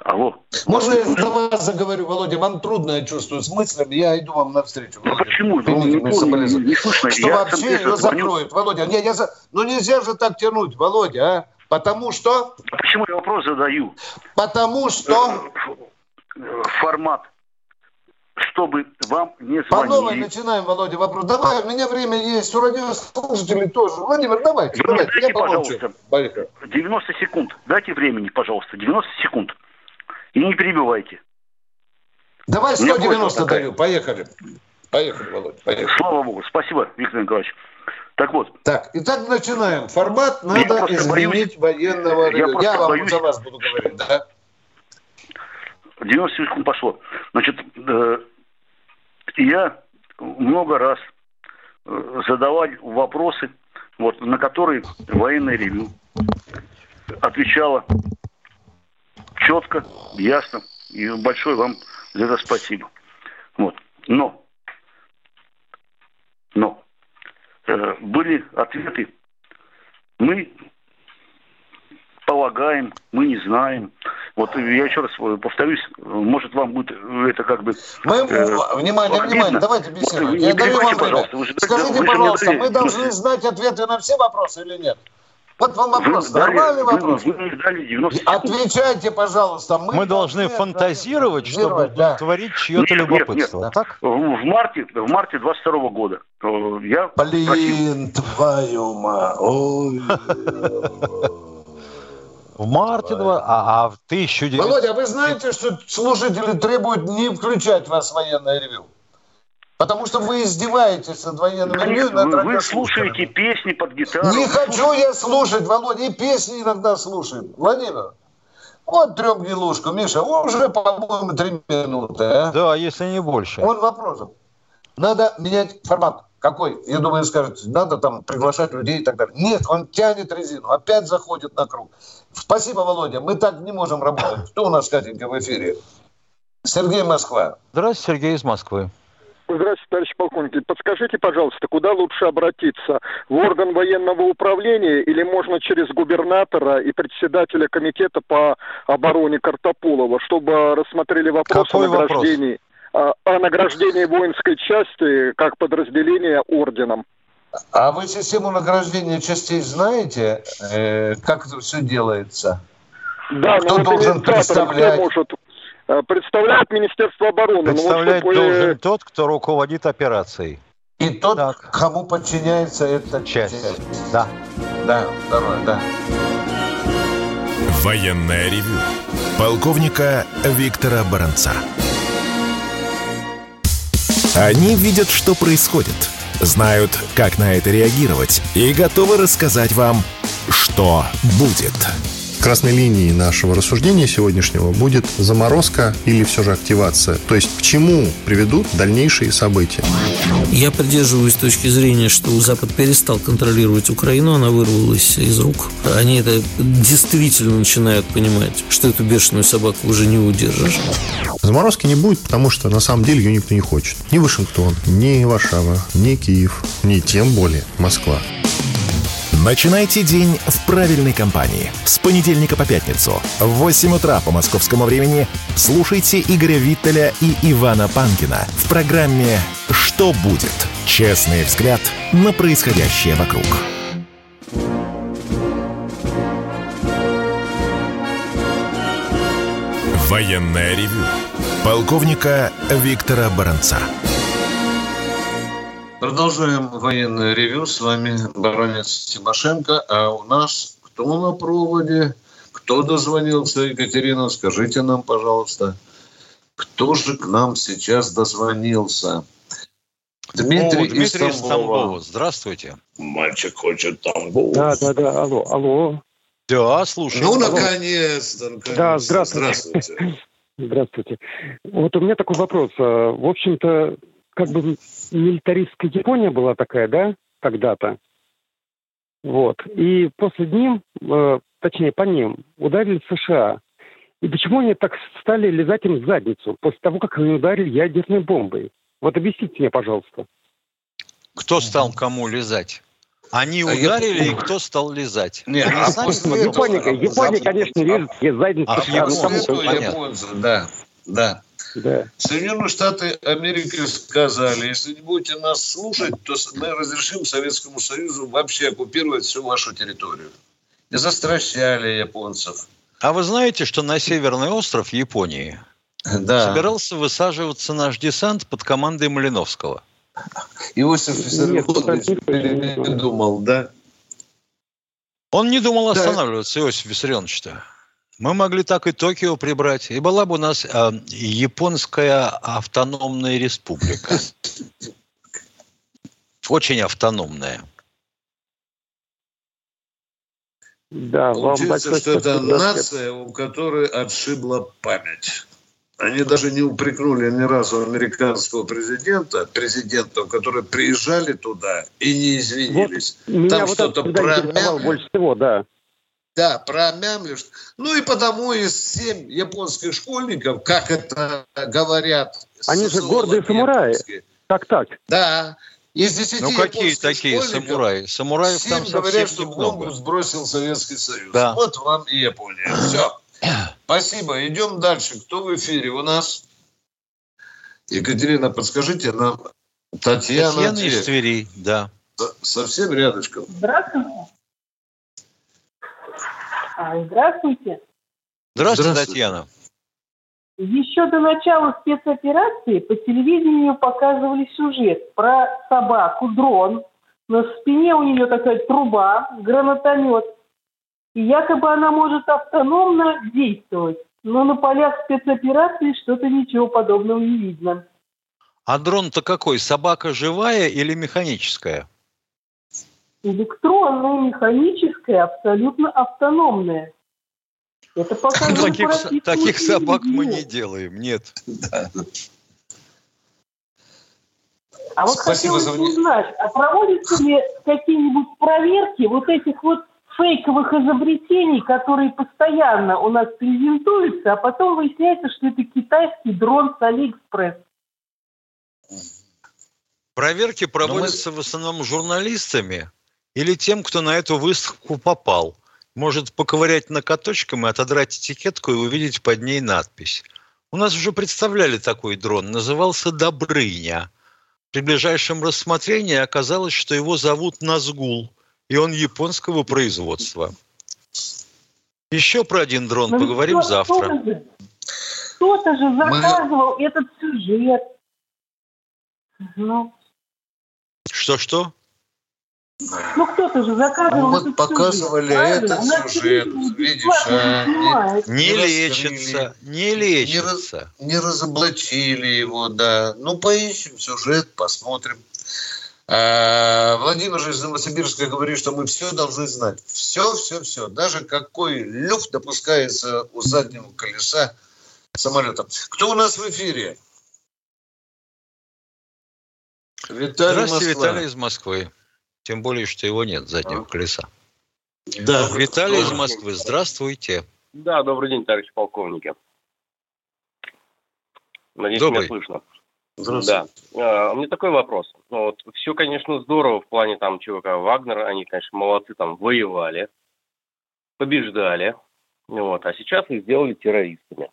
Speaker 13: Алло.
Speaker 2: Можно я за вас заговорю, Володя? Вам трудно, я чувствую, с мыслями. Я иду вам навстречу.
Speaker 13: Ну, почему? Ну, не, не, не слышно.
Speaker 2: Что я вообще ее закроют, Володя. Не, я за... Ну нельзя же так тянуть, Володя, а? Потому что...
Speaker 13: Почему я вопрос задаю?
Speaker 2: Потому что...
Speaker 13: Формат чтобы вам не звонили.
Speaker 2: По новой начинаем, Володя, вопрос. Давай, у меня время есть, у радиослушателей тоже. Владимир, давайте,
Speaker 13: Вы давайте, дайте, я пожалуйста, Поехали. 90 секунд. Дайте времени, пожалуйста, 90 секунд. И не перебивайте.
Speaker 2: Давай 190 даю, поехали. Поехали, Володя, поехали.
Speaker 13: Слава Богу, спасибо, Виктор Николаевич. Так вот.
Speaker 2: Так, итак, начинаем. Формат надо изменить боюсь, военного... Я,
Speaker 13: я
Speaker 2: вам
Speaker 13: боюсь,
Speaker 2: за вас буду говорить, да?
Speaker 13: 90 секунд пошло. Значит, э, я много раз э, задавал вопросы, вот, на которые военное ревю отвечала четко, ясно. И большое вам за это спасибо. Вот. Но, но э, были ответы. Мы полагаем, мы не знаем. Вот я еще раз повторюсь, может вам будет это как бы...
Speaker 2: Мы, э, внимание, внимание, давайте беседуем. Вот, я даю вам пожалуйста. Вы Скажите, вы пожалуйста, мы должны знать ответы на все вопросы или нет? Вот вам вопрос. Вы Нормальный дали, вопрос. Вы, вы дали 90 Отвечайте, пожалуйста.
Speaker 3: Мы, мы должны фантазировать, чтобы да. творить чье-то любопытство.
Speaker 13: Нет, нет. Так? В марте, в марте 22 года э, я
Speaker 2: Блин, просил... твою мать.
Speaker 3: В марте, два, а, а в 1900...
Speaker 2: Володя, а вы знаете, что слушатели требуют не включать вас в военное ревю? Потому что вы издеваетесь над военным ревю.
Speaker 13: Над вы, вы слушаете песни под гитару.
Speaker 2: Не хочу я слушать, Володя, и песни иногда слушаем. Владимир, вот трехгнилушку, Миша, уже, по-моему, три минуты. А?
Speaker 3: Да, если не больше.
Speaker 2: Вот вопросов. Надо менять формат. Какой? Я думаю, скажет, надо там приглашать людей и так далее. Нет, он тянет резину, опять заходит на круг. Спасибо, Володя. Мы так не можем работать. Кто у нас, Катенька, в эфире? Сергей Москва.
Speaker 3: Здравствуйте, Сергей из Москвы.
Speaker 14: Здравствуйте, товарищ полковник. Подскажите, пожалуйста, куда лучше обратиться? В орган военного управления или можно через губернатора и председателя комитета по обороне Картополова, чтобы рассмотрели вопрос Какой о награждении, вопрос? о награждении воинской части как подразделения орденом?
Speaker 2: А вы систему награждения частей знаете, э, как это все делается?
Speaker 14: Да, Кто должен представлять? Может э, представляет Министерство обороны.
Speaker 3: Представлять вот, чтобы... должен тот, кто руководит операцией.
Speaker 2: И тот, так. кому подчиняется эта часть. часть.
Speaker 3: Да.
Speaker 2: Да, второе, да.
Speaker 1: Военная ревю. Полковника Виктора Баранца. Они видят, что происходит – знают, как на это реагировать и готовы рассказать вам, что будет.
Speaker 15: Красной линией нашего рассуждения сегодняшнего будет заморозка или все же активация. То есть к чему приведут дальнейшие события.
Speaker 16: Я придерживаюсь точки зрения, что Запад перестал контролировать Украину, она вырвалась из рук. Они это действительно начинают понимать, что эту бешеную собаку уже не удержишь.
Speaker 15: Заморозки не будет, потому что на самом деле ее никто не хочет. Ни Вашингтон, ни Варшава, ни Киев, ни тем более Москва.
Speaker 1: Начинайте день в правильной компании. С понедельника по пятницу в 8 утра по московскому времени слушайте Игоря Виттеля и Ивана Панкина в программе «Что будет?» Честный взгляд на происходящее вокруг. Военное ревю полковника Виктора Баранца.
Speaker 2: Продолжаем военное ревю. С вами баронец Тимошенко. А у нас Кто на проводе? Кто дозвонился? Екатерина, скажите нам, пожалуйста, кто же к нам сейчас дозвонился?
Speaker 3: Дмитрий, О, Дмитрий из Тамбова. Здравствуйте.
Speaker 2: Мальчик хочет Тамбов.
Speaker 17: Да, да, да. Алло, алло.
Speaker 3: Да, слушай.
Speaker 2: Ну, наконец-то. Наконец
Speaker 17: да, здравствуйте. Здравствуйте. Здравствуйте. Вот у меня такой вопрос. А, в общем-то, как бы милитаристская Япония была такая, да, когда-то. Вот. И после ним, э, точнее, по ним, ударили США. И почему они так стали лизать им в задницу после того, как они ударили ядерной бомбой? Вот объясните мне, пожалуйста.
Speaker 3: Кто стал кому лизать? Они а ударили, я... и кто стал лизать?
Speaker 17: Нет, а после Япония, Япония, конечно, лежит
Speaker 2: ей задницу. А, японцы, да, да. Да. Соединенные Штаты Америки сказали, если не будете нас слушать, то мы разрешим Советскому Союзу вообще оккупировать всю вашу территорию. И застращали японцев.
Speaker 3: А вы знаете, что на Северный остров Японии да. собирался высаживаться наш десант под командой Малиновского?
Speaker 2: Иосиф Виссарионович передумал, да?
Speaker 3: Он не думал останавливаться, да. Иосиф Виссарионович-то. Мы могли так и Токио прибрать, и была бы у нас э, японская автономная республика. Очень автономная.
Speaker 2: Да, Получается, вам что это нация, у которой отшибла память. Они даже не упрекнули ни разу американского президента, президентов, которые приезжали туда и не извинились.
Speaker 17: Вот, Там вот что-то промямли. больше всего, да.
Speaker 2: Да, промямли. Ну и потому из семь японских школьников, как это говорят...
Speaker 17: Они же гордые самураи. Так, так.
Speaker 2: Да. Из десяти
Speaker 3: ну какие такие самураи? Самураев там совсем говорят,
Speaker 2: что бомбу сбросил Советский Союз. Да. Вот вам и Япония. Все. Спасибо. Идем дальше. Кто в эфире у нас? Екатерина, подскажите нам. Татьяна,
Speaker 3: Татьяна из Твери, да.
Speaker 2: Совсем рядышком.
Speaker 18: Здравствуйте. А, здравствуйте.
Speaker 3: Здравствуйте, Здравствуйте, Татьяна.
Speaker 18: Еще до начала спецоперации по телевидению показывали сюжет про собаку, дрон. На спине у нее такая труба, гранатомет. И якобы она может автономно действовать. Но на полях спецоперации что-то ничего подобного не видно.
Speaker 3: А дрон-то какой? Собака живая или механическая?
Speaker 18: Электронная, механическая, абсолютно автономная.
Speaker 3: Это пока таких, таких собак мы не делаем, нет.
Speaker 18: А вот Спасибо хотелось за... узнать, а проводятся ли какие-нибудь проверки вот этих вот фейковых изобретений, которые постоянно у нас презентуются, а потом выясняется, что это китайский дрон с Алиэкспресс.
Speaker 3: Проверки ну, проводятся мы... в основном журналистами или тем, кто на эту выставку попал. Может поковырять накаточком и отодрать этикетку и увидеть под ней надпись. У нас уже представляли такой дрон, назывался «Добрыня». При ближайшем рассмотрении оказалось, что его зовут Назгул – и он японского производства. Еще про один дрон Но поговорим кто, завтра.
Speaker 18: Кто-то же, кто-то же заказывал Мы... этот сюжет.
Speaker 3: Ну. Что-что?
Speaker 18: Ну, кто-то же заказывал
Speaker 2: ну, вот показывали сюжет, этот сюжет, видишь, а,
Speaker 3: не, не, не лечится, не лечится.
Speaker 2: Не, не разоблачили его, да. Ну, поищем сюжет, посмотрим. Э, Владимир же из Новосибирска говорит, что мы все должны знать. Все, все, все. Даже какой люфт допускается у заднего колеса самолета. Кто у нас в эфире?
Speaker 3: Виталий Здравствуйте, Москва. Виталий из Москвы. Тем более, что его нет заднего а. колеса. Да. Виталий из Москвы, здравствуйте.
Speaker 19: Да, добрый день, товарищ полковники. Надеюсь, Добрый. меня слышно. Да. А, у меня такой вопрос. Ну, вот, все, конечно, здорово в плане там ЧВК Вагнер. Они, конечно, молодцы, там воевали, побеждали. Вот, а сейчас их сделали террористами.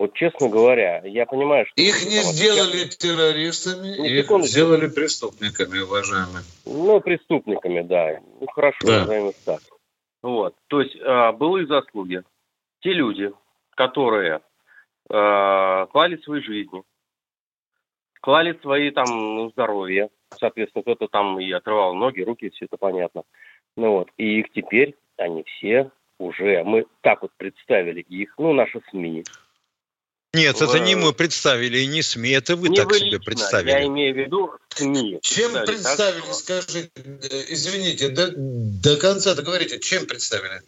Speaker 19: Вот честно говоря, я понимаю, что...
Speaker 2: Их не сделали сейчас... террористами, не, их секунду. сделали преступниками, уважаемые.
Speaker 19: Ну, преступниками, да. Ну, хорошо, да. назовем так. Вот. То есть, э, былые заслуги. Те люди, которые э, клали свои жизни, клали свои там здоровье. Соответственно, кто-то там и отрывал ноги, руки, все это понятно. Ну вот. И их теперь они все уже, мы так вот представили их, ну, наши СМИ.
Speaker 3: Нет, в... это не мы представили, и не СМИ, это вы не так вы себе лично, представили.
Speaker 19: Я имею в виду СМИ.
Speaker 2: Чем представили, так, скажите, извините, до, до конца договорите, чем представили?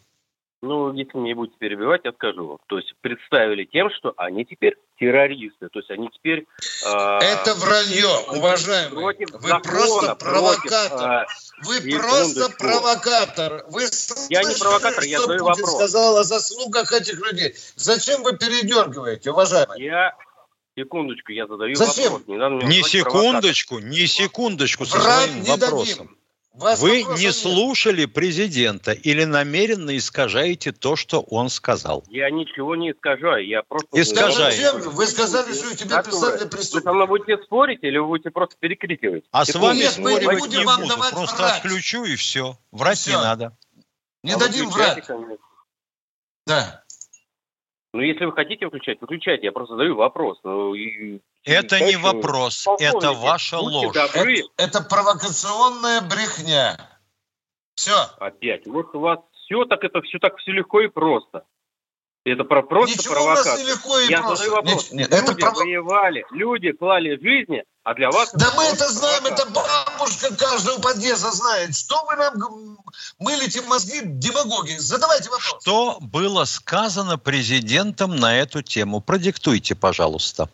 Speaker 19: Ну, если не будете перебивать, я скажу вам. То есть представили тем, что они теперь террористы. То есть они теперь...
Speaker 2: Э, Это вранье, уважаемый. Против Вы закона, просто провокатор. Против, Вы просто провокатор. Вы
Speaker 19: я не провокатор, я задаю Путин вопрос.
Speaker 2: сказал о заслугах этих людей. Зачем вы передергиваете, уважаемый?
Speaker 19: Я Секундочку, я задаю
Speaker 2: Зачем?
Speaker 19: вопрос.
Speaker 3: Не, не секундочку, не секундочку со Врать своим вопросом. Дадим. Вас Вы не нет. слушали президента или намеренно искажаете то, что он сказал?
Speaker 19: Я ничего не искажаю, я просто...
Speaker 3: Искажаю.
Speaker 2: Вы сказали, что у тебя представили преступник.
Speaker 19: Вы со мной будете спорить или вы будете просто перекрикивать?
Speaker 3: А с вами нет, спорить не буду, просто врать. отключу и все. Врать все. не надо.
Speaker 2: Не а дадим врать. Да.
Speaker 19: Ну, если вы хотите выключать, выключайте. Я просто задаю вопрос. Ну,
Speaker 3: и это не вопрос, это ваша ложь.
Speaker 2: Это, это провокационная брехня. Все.
Speaker 19: Опять. Вот у вас все так это все так все легко и просто. Это про просто
Speaker 2: Ничего
Speaker 19: провокация.
Speaker 2: у нас легко и
Speaker 19: Я
Speaker 2: просто.
Speaker 19: задаю вопрос.
Speaker 2: Нет,
Speaker 19: нет,
Speaker 2: люди
Speaker 19: это пров... воевали, люди клали жизни, а для вас...
Speaker 2: Да мы это знаем, это бабушка каждого подъезда знает. Что вы нам мылите мозги, демагоги? Задавайте вопрос.
Speaker 3: Что было сказано президентом на эту тему? Продиктуйте, пожалуйста.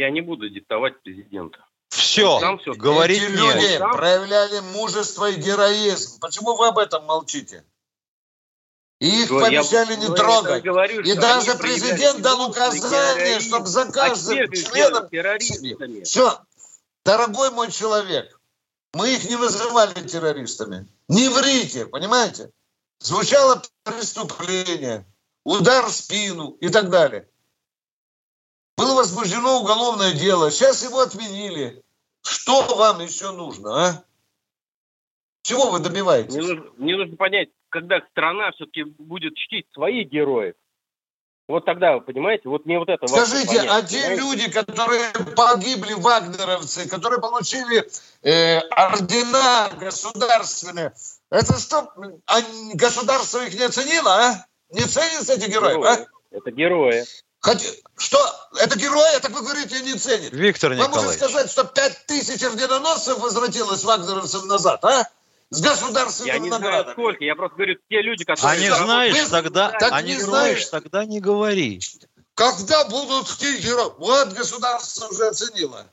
Speaker 19: Я не буду диктовать президента.
Speaker 3: Все, все говорить
Speaker 2: Эти люди сам... проявляли мужество и героизм. Почему вы об этом молчите? Их что, пообещали я, не трогать. Говорю, и даже президент дал указание, чтобы за каждым а членом... Все, дорогой мой человек, мы их не называли террористами. Не врите, понимаете? Звучало преступление, удар в спину и так далее. Было возбуждено уголовное дело, сейчас его отменили. Что вам еще нужно, а? Чего вы добиваетесь?
Speaker 19: Мне нужно, мне нужно понять, когда страна все-таки будет чтить своих героев. Вот тогда, вы понимаете, вот мне вот это
Speaker 2: Скажите, понять, а те понимаете? люди, которые погибли, вагнеровцы, которые получили э, ордена государственные, это что, а государство их не оценило, а? Не ценятся эти герои,
Speaker 19: герои.
Speaker 2: а?
Speaker 19: Это герои.
Speaker 2: Хоть, что, это герои, так вы говорите, не ценят.
Speaker 3: Виктор Николаевич.
Speaker 2: Вы можете сказать, что пять тысяч орденоносцев возвратилось вагнеровцам назад, а? с государственным
Speaker 19: Я не знаю, сколько, я просто говорю, те люди, которые...
Speaker 3: А не знаешь, Вы... тогда, так а не знаешь, знаешь, тогда не говори.
Speaker 2: Когда будут герои? Вот государство уже оценило.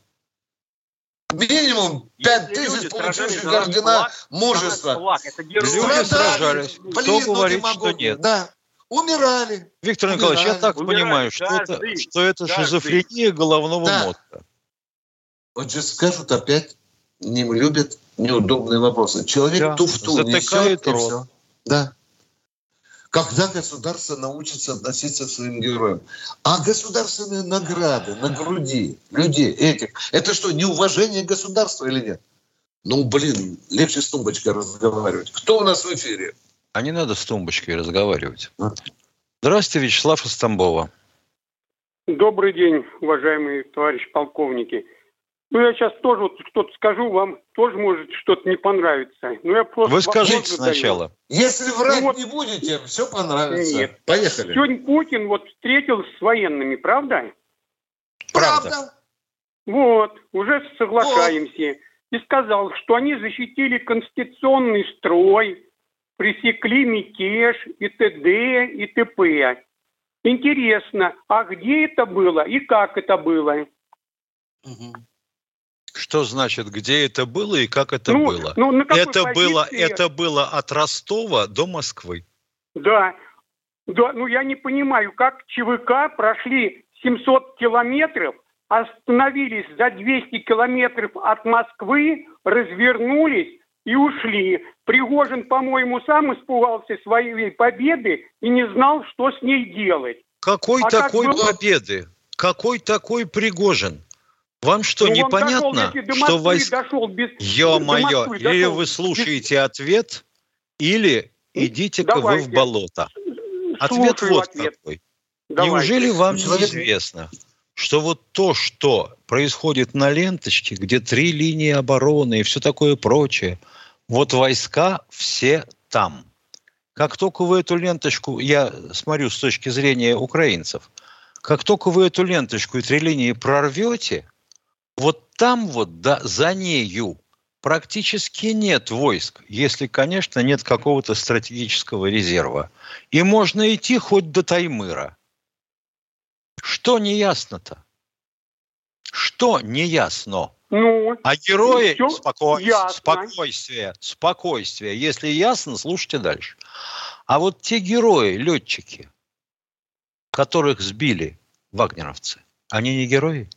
Speaker 2: Минимум пять тысяч получивших ордена мужества.
Speaker 3: Флаг, люди сражались. Кто говорит, что нет?
Speaker 2: Да. Умирали.
Speaker 3: Виктор Умирали. Николаевич, я так Умирали. понимаю, что каждый, это, что это каждый. шизофрения головного да. мозга.
Speaker 2: Вот же скажут опять, не любят неудобные вопросы. Человек да, туфту несет, рот. и все. Да. Когда государство научится относиться к своим героям? А государственные награды на груди людей этих, это что, неуважение государства или нет? Ну, блин, легче с тумбочкой разговаривать. Кто у нас в эфире?
Speaker 3: А не надо с тумбочкой разговаривать. Здравствуйте, Вячеслав из Тамбова.
Speaker 20: Добрый день, уважаемые товарищи полковники. Ну, я сейчас тоже вот что-то скажу, вам тоже может что-то не понравиться. Ну, я просто
Speaker 3: Вы скажите сначала.
Speaker 2: Если врать ну, вот, не будете, все понравится. Нет. Поехали.
Speaker 20: Сегодня Путин вот встретился с военными, правда?
Speaker 2: Правда.
Speaker 20: Вот, уже соглашаемся. Вот. И сказал, что они защитили конституционный строй, пресекли мятеж и т.д. и т.п. Интересно, а где это было и как это было?
Speaker 3: Угу. Что значит, где это было и как это ну, было? Ну, на это позиции? было, это было от Ростова до Москвы.
Speaker 20: Да, да, ну я не понимаю, как ЧВК прошли 700 километров, остановились за 200 километров от Москвы, развернулись и ушли. Пригожин, по-моему, сам испугался своей победы и не знал, что с ней делать.
Speaker 3: Какой а такой как было... победы? Какой такой Пригожин? Вам что, ну, непонятно, дошел, что войск... Ё-моё, или вы слушаете без... ответ, или идите-ка вы в болото. Ответ вот ответ. какой. Давайте. Неужели вам неизвестно, что вот то, что происходит на ленточке, где три линии обороны и все такое прочее, вот войска все там. как только вы эту ленточку, я смотрю с точки зрения украинцев, как только вы эту ленточку и три линии прорвете, вот там вот да, за нею практически нет войск, если, конечно, нет какого-то стратегического резерва. И можно идти хоть до Таймыра. Что неясно-то? Что неясно?
Speaker 20: Ну,
Speaker 3: а герои
Speaker 20: всё
Speaker 3: споко...
Speaker 20: ясно.
Speaker 3: спокойствие, спокойствие. Если ясно, слушайте дальше. А вот те герои, летчики, которых сбили вагнеровцы, они не герои?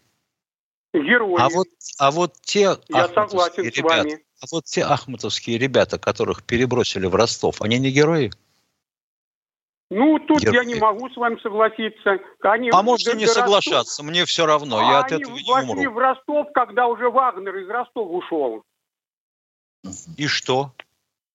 Speaker 20: Герои.
Speaker 3: А вот, а вот те
Speaker 20: Я согласен с
Speaker 3: ребята,
Speaker 20: вами.
Speaker 3: а вот те ахматовские ребята, которых перебросили в Ростов, они не герои?
Speaker 20: Ну, тут
Speaker 3: Герои.
Speaker 20: я не могу с вами согласиться. Они
Speaker 3: А можете
Speaker 20: до-
Speaker 3: не соглашаться, мне все равно, я
Speaker 20: А
Speaker 3: от
Speaker 20: они
Speaker 3: этого не
Speaker 20: вошли
Speaker 3: умру.
Speaker 20: в Ростов, когда уже Вагнер из Ростова ушел.
Speaker 3: И что?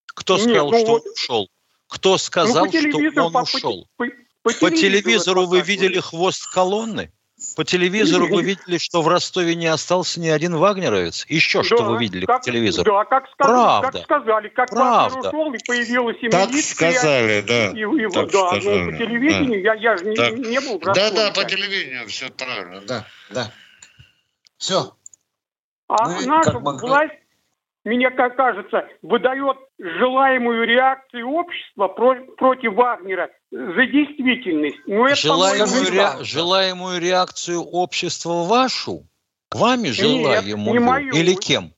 Speaker 3: Кто
Speaker 20: Нет,
Speaker 3: сказал,
Speaker 20: ну
Speaker 3: что
Speaker 20: вот-
Speaker 3: он ушел? Кто сказал,
Speaker 20: ну, по телевизору,
Speaker 3: что он
Speaker 20: по- по-
Speaker 3: ушел?
Speaker 20: По,
Speaker 3: По телевизору вы
Speaker 20: показывали.
Speaker 3: видели хвост колонны? По телевизору вы видели, что в Ростове не остался ни один вагнеровец? Еще что
Speaker 20: Да,
Speaker 3: вы видели
Speaker 20: как-
Speaker 3: по телевизору?
Speaker 20: Да, как сказали,
Speaker 3: Правда.
Speaker 20: как сказали, как
Speaker 3: Правда.
Speaker 20: Вагнер ушел и появилась и
Speaker 2: Так
Speaker 20: милиция.
Speaker 2: сказали, да.
Speaker 20: И, и,
Speaker 2: Так
Speaker 20: да,
Speaker 2: сказали,
Speaker 20: ну, по телевидению, я, я же не,
Speaker 2: Так.
Speaker 20: не был в
Speaker 2: Да,
Speaker 20: Ростове.
Speaker 2: да, по телевидению все правильно, да, да. Все.
Speaker 20: А
Speaker 2: Мы
Speaker 20: наша
Speaker 2: как могли-
Speaker 20: власть, мне как кажется, выдает желаемую реакцию общества про- против Вагнера за действительность. Ну, это,
Speaker 3: Желаемую, ре- желаемую реакцию общества вашу? Вами желаемую?
Speaker 20: не мою.
Speaker 3: Или кем?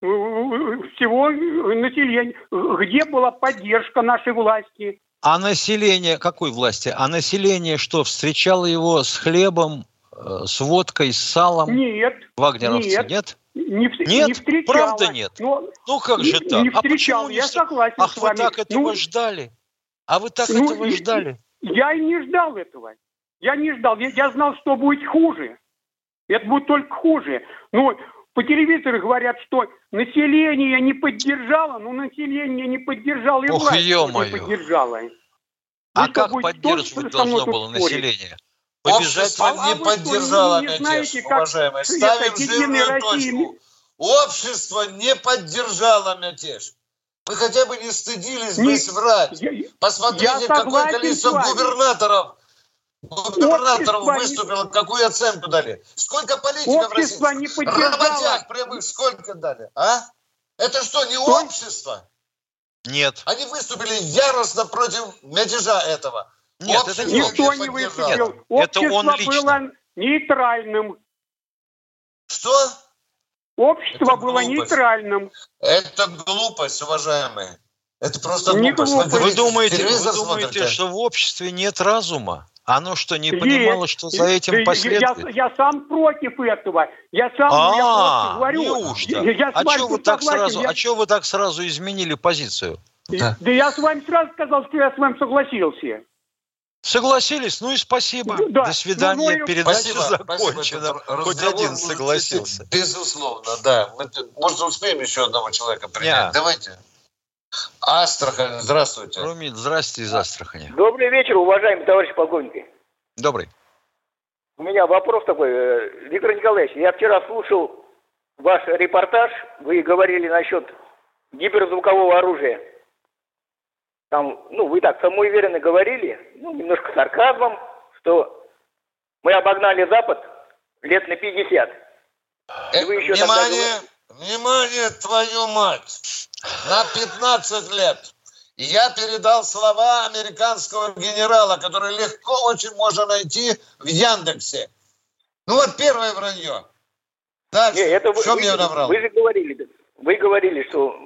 Speaker 20: всего населения. Где была поддержка нашей власти?
Speaker 3: А население, какой власти? А население что, встречало его с хлебом, э, с водкой, с салом?
Speaker 20: Нет.
Speaker 3: Вагнеровцы,
Speaker 20: нет.
Speaker 3: нет?
Speaker 20: Не, в-
Speaker 3: Нет?
Speaker 20: не встречала.
Speaker 3: Правда нет?
Speaker 20: Но
Speaker 3: Ну как же так?
Speaker 20: Не
Speaker 3: А почему
Speaker 20: встречал,
Speaker 3: не
Speaker 20: я согласен
Speaker 3: Ах,
Speaker 20: с
Speaker 3: вы
Speaker 20: вами.
Speaker 3: так этого
Speaker 20: Ну,
Speaker 3: ждали? А вы так
Speaker 20: ну,
Speaker 3: этого
Speaker 20: и-
Speaker 3: ждали?
Speaker 20: Я и не ждал этого. Я не ждал. Я, я знал, что будет хуже. Это будет только хуже. Ну, по телевизору говорят, что население не поддержало, но население не поддержало и
Speaker 3: Ох,
Speaker 20: власть тоже
Speaker 3: ё-моё.
Speaker 20: не поддержала.
Speaker 3: А
Speaker 20: что,
Speaker 3: как поддерживать должно было
Speaker 20: спорить?
Speaker 3: население? Побежать
Speaker 20: А- а
Speaker 2: не
Speaker 20: вы
Speaker 2: поддержало
Speaker 20: не- не
Speaker 2: мятеж,
Speaker 20: знаете, как
Speaker 2: уважаемые. Ставим жирную
Speaker 20: Россия-
Speaker 2: точку. Общество не поддержало мятеж. Вы хотя бы не стыдились
Speaker 20: Не-
Speaker 2: здесь врать.
Speaker 20: я-
Speaker 2: Посмотрите,
Speaker 20: я
Speaker 2: какое количество губернаторов губернаторов
Speaker 20: Общество не-
Speaker 2: выступило, какую оценку дали? Сколько политиков
Speaker 20: Общество не
Speaker 2: российских?
Speaker 20: поддержало.
Speaker 2: Работяг прямых сколько дали? А? Это что, не общество?
Speaker 3: Нет.
Speaker 2: Они выступили яростно против мятежа этого.
Speaker 3: Нет,
Speaker 2: Общество
Speaker 3: это не
Speaker 20: Никто не
Speaker 2: поддержало.
Speaker 20: выступил.
Speaker 3: Нет, это
Speaker 20: Общество
Speaker 3: он лично.
Speaker 20: было нейтральным.
Speaker 2: Что?
Speaker 20: Общество
Speaker 2: Это
Speaker 20: было
Speaker 2: глупость.
Speaker 20: нейтральным.
Speaker 2: Это глупость, уважаемые. Это просто
Speaker 20: Не
Speaker 2: глупость.
Speaker 20: глупость.
Speaker 2: Вы
Speaker 3: думаете, вы думаете, что в обществе нет разума? Оно что, не
Speaker 20: Есть.
Speaker 3: понимало, что за
Speaker 20: Да
Speaker 3: этим
Speaker 20: я-
Speaker 3: последует?
Speaker 20: Я, я сам против этого. Я сам, я
Speaker 3: А,
Speaker 20: говорю.
Speaker 3: неужто?
Speaker 20: Я, я
Speaker 3: А что вы так сразу,
Speaker 20: Я-
Speaker 3: а чё вы так сразу изменили позицию?
Speaker 20: да. я с вами сразу сказал, что я с вами согласился.
Speaker 3: Согласились? Ну и спасибо.
Speaker 20: Да.
Speaker 3: До свидания.
Speaker 20: Ну, ну
Speaker 3: Передача
Speaker 2: Спасибо,
Speaker 3: закончена.
Speaker 2: спасибо.
Speaker 3: Хоть один согласился.
Speaker 2: Безусловно, да. Мы, может, успеем еще одного человека принять?
Speaker 3: Не.
Speaker 2: Давайте. Астрахань, здравствуйте.
Speaker 3: Румит, здрасте из Астрахани.
Speaker 7: Добрый вечер, уважаемые товарищи полковники.
Speaker 3: Добрый.
Speaker 7: У меня вопрос такой. э, Виктор Николаевич, я вчера слушал ваш репортаж. Вы говорили насчет гиперзвукового оружия. Там, ну, вы так самоуверенно говорили, ну, немножко сарказмом, что мы обогнали Запад лет на 50.
Speaker 2: Э,
Speaker 7: вы еще тогда
Speaker 2: внимание, внимание, твою мать. На 15 лет. И я передал слова американского генерала, который легко очень можно найти в Яндексе. Ну вот первое вранье. Дальше.
Speaker 7: Не, это вы,
Speaker 2: Что
Speaker 7: вы-
Speaker 2: мне наврал?
Speaker 7: вы же говорили, вы говорили, что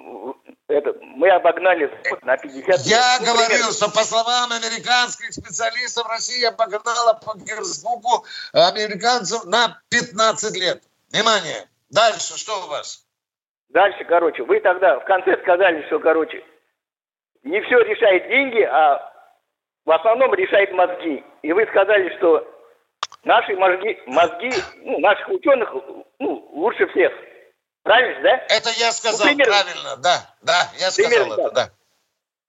Speaker 7: это, мы обогнали Запад на 50
Speaker 2: Я
Speaker 7: лет. Ну,
Speaker 2: говорил,
Speaker 7: примерно.
Speaker 2: что по словам американских специалистов, Россия обогнала по Герцбуку американцев на 15 лет. Внимание. Дальше что у вас?
Speaker 7: Дальше, короче, вы тогда в конце сказали, что, короче, не все решает деньги, а в основном решает мозги. И вы сказали, что наши мозги, мозги ну, наших ученых ну, лучше всех. Правильно, да?
Speaker 2: Это я сказал
Speaker 7: Ну, примерно.
Speaker 2: правильно, да, да, я сказал
Speaker 7: Примерно
Speaker 2: это, да.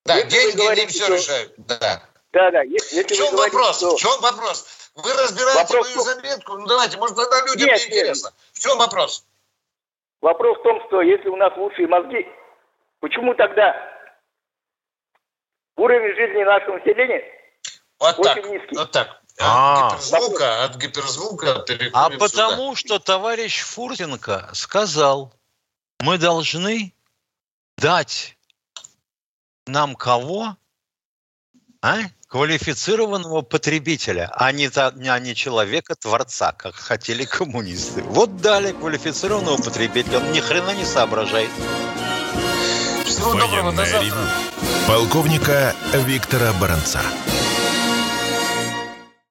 Speaker 2: Да,
Speaker 7: Если
Speaker 2: деньги
Speaker 7: говорите,
Speaker 2: все
Speaker 7: что-
Speaker 2: решают, да.
Speaker 7: Да, да. Если, если
Speaker 2: В чем
Speaker 7: говорите,
Speaker 2: вопрос?
Speaker 7: что-
Speaker 2: В чем вопрос? Вы разбираете
Speaker 7: Вопрос
Speaker 2: мою заметку? Ну давайте, может тогда людям
Speaker 7: Нет,
Speaker 2: не интересно. В чем вопрос?
Speaker 7: Вопрос в том, что если у нас лучшие мозги, почему тогда
Speaker 21: Уровень жизни нашего населения
Speaker 2: вот
Speaker 21: очень
Speaker 2: так,
Speaker 21: низкий.
Speaker 2: Вот так.
Speaker 3: А.
Speaker 2: От гиперзвука, от гиперзвука переходим
Speaker 3: А
Speaker 2: сюда.
Speaker 3: потому что товарищ Фуртенко сказал, мы должны дать нам кого? А? Квалифицированного потребителя, а не, а не человека-творца, как хотели коммунисты. Вот дали квалифицированного потребителя, он ни хрена не соображает.
Speaker 2: Всего доброго, до завтра.
Speaker 1: полковника Виктора Баранца.